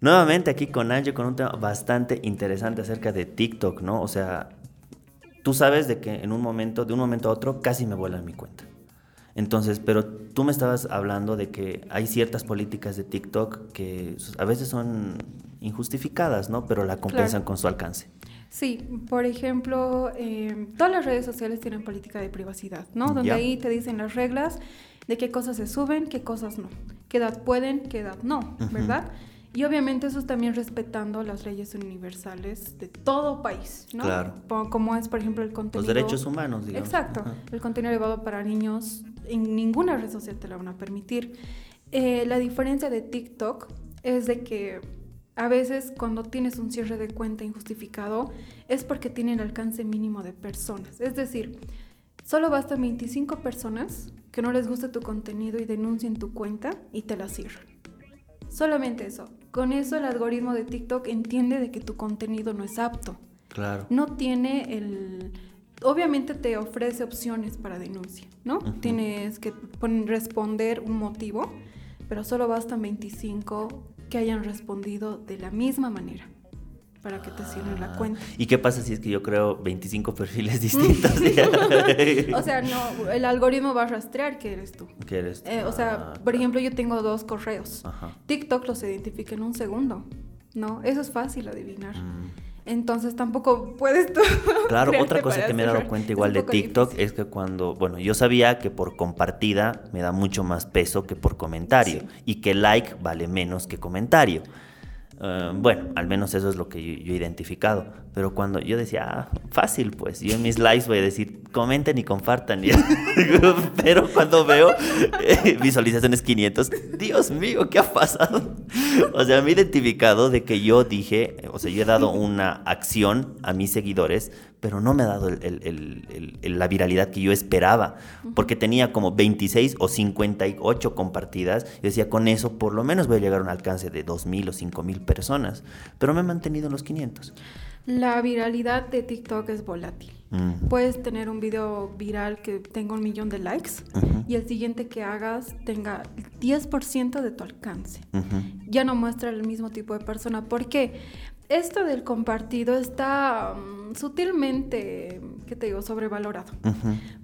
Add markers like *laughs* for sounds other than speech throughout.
Nuevamente aquí con Angie con un tema bastante interesante acerca de TikTok, ¿no? O sea, tú sabes de que en un momento, de un momento a otro, casi me vuelan mi cuenta. Entonces, pero tú me estabas hablando de que hay ciertas políticas de TikTok que a veces son injustificadas, ¿no? Pero la compensan con su alcance. Sí, por ejemplo, eh, todas las redes sociales tienen política de privacidad, ¿no? Donde ahí te dicen las reglas de qué cosas se suben, qué cosas no, qué edad pueden, qué edad no, ¿verdad? Y obviamente eso es también respetando las leyes universales de todo país, ¿no? Claro. Como es, por ejemplo, el contenido... Los derechos humanos, digamos. Exacto. El contenido elevado para niños en ninguna red social te lo van a permitir. Eh, la diferencia de TikTok es de que a veces cuando tienes un cierre de cuenta injustificado es porque tiene el alcance mínimo de personas. Es decir, solo bastan 25 personas que no les guste tu contenido y denuncien tu cuenta y te la cierran. Solamente eso. Con eso el algoritmo de TikTok entiende de que tu contenido no es apto. Claro. No tiene el... Obviamente te ofrece opciones para denuncia, ¿no? Tienes que responder un motivo, pero solo bastan 25 que hayan respondido de la misma manera para que te cierren la cuenta. ¿Y qué pasa si es que yo creo 25 perfiles *laughs* distintos? *laughs* o sea, no, el algoritmo va a rastrear que eres tú. Que eres tú. Eh, o sea, ah, por ejemplo, yo tengo dos correos. TikTok los identifica en un segundo. ¿No? Eso es fácil adivinar. Mm. Entonces tampoco puedes tú. *laughs* Claro, otra cosa que me he dado cuenta igual de TikTok es que cuando, bueno, yo sabía que por compartida me da mucho más peso que por comentario y que like vale menos que comentario. Eh, bueno, al menos eso es lo que yo, he identificado. Pero cuando yo decía, ah, fácil, pues, yo en mis likes voy a decir, comenten y compartan. *laughs* Pero cuando veo eh, visualizaciones 500, Dios mío, ¿qué ha pasado? O sea, me he identificado de que yo dije, o sea, yo he dado una acción a mis seguidores pero no me ha dado la viralidad que yo esperaba, porque tenía como 26 o 58 compartidas. y decía, con eso por lo menos voy a llegar a un alcance de 2.000 o 5.000 personas, pero me he mantenido en los 500. La viralidad de TikTok es volátil. Mm. Puedes tener un video viral que tenga un millón de likes y el siguiente que hagas tenga 10% de tu alcance. Ya no muestra el mismo tipo de persona. ¿Por qué? Esto del compartido está mm, sutilmente, ¿qué te digo?, sobrevalorado.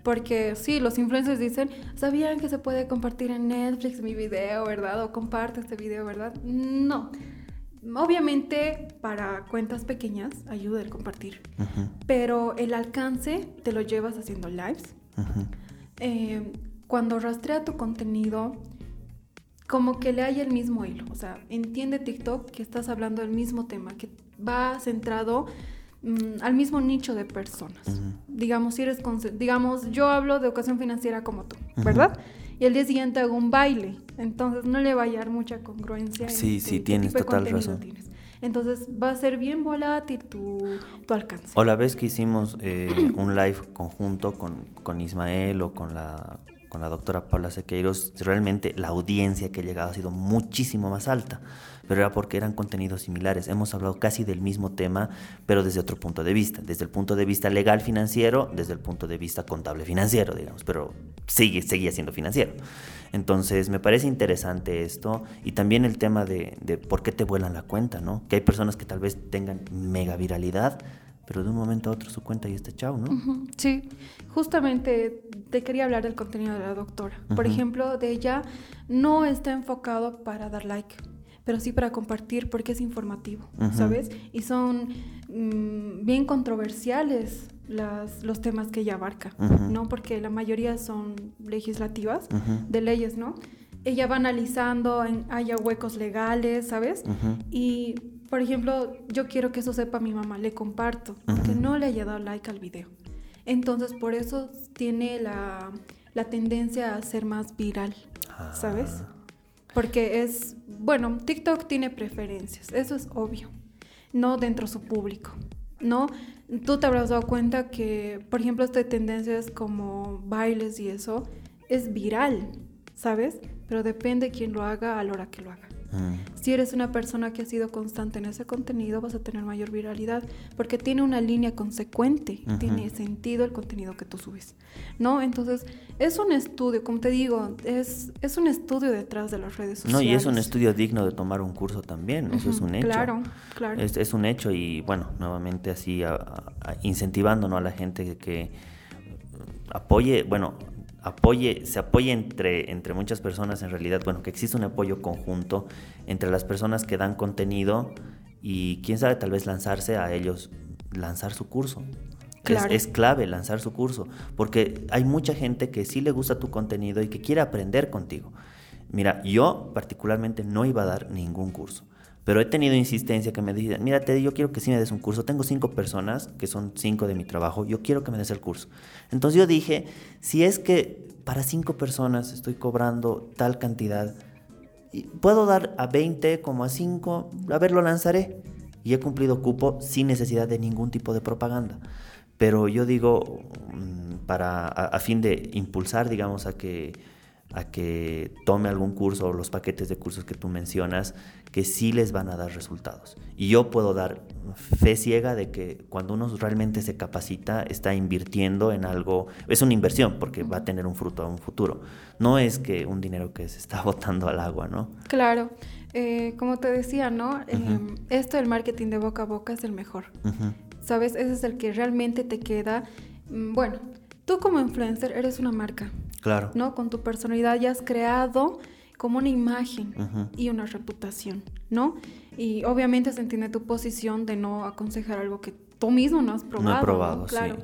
Porque sí, los influencers dicen, ¿sabían que se puede compartir en Netflix mi video, verdad? O comparte este video, ¿verdad? No. Obviamente para cuentas pequeñas ayuda el compartir, pero el alcance te lo llevas haciendo lives. Eh, cuando rastrea tu contenido, como que le haya el mismo hilo. O sea, entiende TikTok que estás hablando del mismo tema, que va centrado mm, al mismo nicho de personas. Digamos, si eres, digamos, yo hablo de educación financiera como tú, ¿verdad? Y el día siguiente hago un baile. Entonces no le va a hallar mucha congruencia. Sí, sí, tienes total razón. Entonces va a ser bien volátil tu, tu alcance. O la vez que hicimos eh, un live conjunto con, con Ismael o con la con la doctora Paula Sequeiros, realmente la audiencia que ha llegado ha sido muchísimo más alta, pero era porque eran contenidos similares. Hemos hablado casi del mismo tema, pero desde otro punto de vista, desde el punto de vista legal financiero, desde el punto de vista contable financiero, digamos, pero sigue, seguía siendo financiero. Entonces, me parece interesante esto y también el tema de por qué te vuelan la cuenta, ¿no? Que hay personas que tal vez tengan mega viralidad, pero de un momento a otro su cuenta y está chao, ¿no? Sí, justamente te quería hablar del contenido de la doctora. Por ejemplo, de ella no está enfocado para dar like, pero sí para compartir porque es informativo, ¿sabes? Y son mm, bien controversiales las, los temas que ella abarca, ¿no? Porque la mayoría son legislativas, de leyes, ¿no? Ella va analizando, en, haya huecos legales, ¿sabes? Y por ejemplo, yo quiero que eso sepa mi mamá, le comparto, que no le haya dado like al video. Entonces, por eso tiene la, tendencia a ser más viral, ¿sabes? Ah. Porque es, bueno, TikTok tiene preferencias, eso es obvio, no dentro de su público, ¿no? Tú te habrás dado cuenta que, por ejemplo, esta tendencias como bailes y eso es viral, ¿sabes? Pero depende de quién lo haga a la hora que lo haga. Si eres una persona que ha sido constante en ese contenido, vas a tener mayor viralidad, porque tiene una línea consecuente, tiene sentido el contenido que tú subes, ¿no? Entonces, es un estudio, como te digo, es, es un estudio detrás de las redes sociales. No, y es un estudio digno de tomar un curso también, eso es un hecho. Claro, claro. Es, un hecho y, bueno, nuevamente así, incentivando a la gente que apoye, bueno, apoye, se apoye entre, entre muchas personas en realidad, bueno, que existe un apoyo conjunto entre las personas que dan contenido y quién sabe, tal vez lanzarse a ellos, lanzar su curso. Es, clave lanzar su curso, porque hay mucha gente que sí le gusta tu contenido y que quiere aprender contigo. Mira, yo particularmente no iba a dar ningún curso. Pero he tenido insistencia que me dicen, mira yo quiero que sí me des un curso. Tengo cinco personas, que son cinco de mi trabajo, yo quiero que me des el curso. Entonces yo dije, si es que para cinco personas estoy cobrando tal cantidad, puedo dar a 20 como a 5, a ver, lo lanzaré. Y he cumplido cupo sin necesidad de ningún tipo de propaganda. Pero yo digo, mm, para, a fin de impulsar, digamos, a que a que tome algún curso o los paquetes de cursos que tú mencionas, que sí les van a dar resultados. Y yo puedo dar fe ciega de que cuando uno realmente se capacita, está invirtiendo en algo, es una inversión porque va a tener un fruto a un futuro. No es que un dinero que se está *laughs* botando al agua, ¿no? Claro. Eh, como te decía, ¿no? Em, esto del marketing de boca a boca es el mejor. ¿Sabes? Ese es el que realmente te queda. Mm, bueno, tú como influencer eres una marca. Claro. ¿No? Con tu personalidad ya has creado como una imagen y una reputación, ¿no? Y obviamente se entiende tu posición de no aconsejar algo que tú mismo no has probado. No he probado, claro.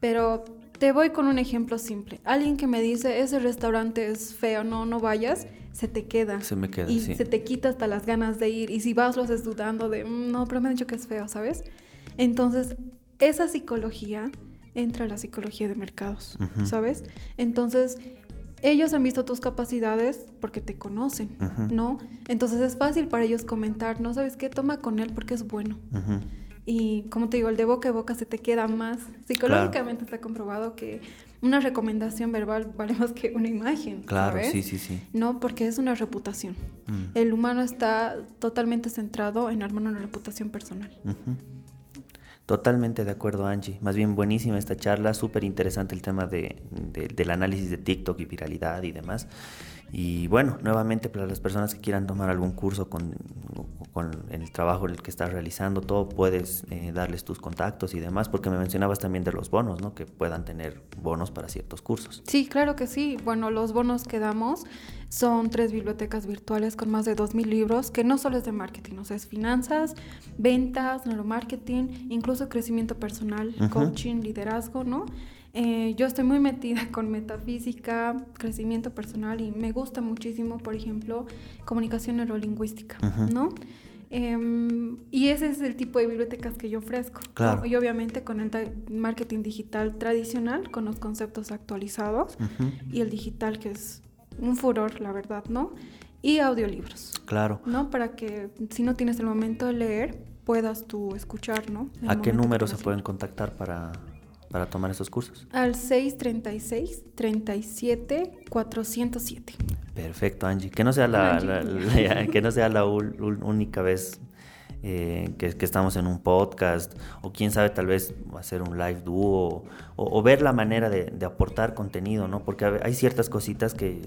Pero te voy con un ejemplo simple. Alguien que me dice, ese restaurante es feo, no, no vayas, se te queda. Se me queda, Y sí. se te quita hasta las ganas de ir. Y si vas, lo haces dudando de, mm, no, pero me han dicho que es feo, ¿sabes? Entonces, esa psicología entra la psicología de mercados, ¿sabes? Entonces, ellos han visto tus capacidades porque te conocen, ¿no? Entonces es fácil para ellos comentar, ¿no? ¿Sabes qué? Toma con él porque es bueno. Y como te digo, el de boca a boca se te queda más. Psicológicamente está comprobado que una recomendación verbal vale más que una imagen. Claro, sí, sí, sí. No, porque es una reputación. Mm. El humano está totalmente centrado en armar una reputación personal. Totalmente de acuerdo, Angie. Más bien buenísima esta charla, súper interesante el tema de, del análisis de TikTok y viralidad y demás. Y bueno, nuevamente para las personas que quieran tomar algún curso con, con el trabajo en el que estás realizando, todo puedes eh, darles tus contactos y demás, porque me mencionabas también de los bonos, ¿no? Que puedan tener bonos para ciertos cursos. Sí, claro que sí. Bueno, los bonos que damos son tres bibliotecas virtuales con más de 2.000 libros, que no solo es de marketing, o sea, es finanzas, ventas, neuromarketing, incluso crecimiento personal, coaching, liderazgo, ¿no? Eh, yo estoy muy metida *laughs* con metafísica, crecimiento personal y me gusta muchísimo, por ejemplo, comunicación neurolingüística, ¿no? Em, y ese es el tipo de bibliotecas que yo ofrezco. Y obviamente con el marketing digital tradicional, con los conceptos actualizados, y el digital que es un furor, la verdad, ¿no? Y audiolibros. Claro. ¿No? Para que si no tienes el momento de leer, puedas tú escuchar, ¿no? ¿A qué número se pueden contactar para para tomar esos cursos? Al 636-37-407. Perfecto, Angie. Que no sea la, *laughs* que no sea la única vez eh, que, estamos en un podcast, o quién sabe, tal vez hacer un live dúo, o, ver la manera de, aportar contenido, ¿no? Porque hay ciertas cositas que,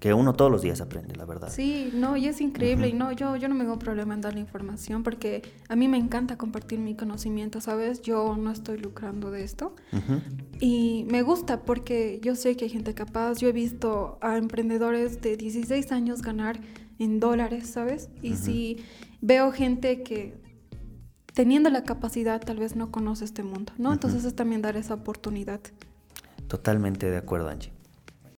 que, uno todos los días aprende, la verdad. Sí, no, y es increíble, y no, yo, yo no me hago problema en dar la información, porque a mí me encanta compartir mi conocimiento, ¿sabes? Yo no estoy lucrando de esto, y me gusta porque yo sé que hay gente capaz, yo he visto a emprendedores de 16 años ganar en dólares, ¿sabes? Y si veo gente que teniendo la capacidad tal vez no conoce este mundo, ¿no? Entonces es también dar esa oportunidad. Totalmente de acuerdo, Angie.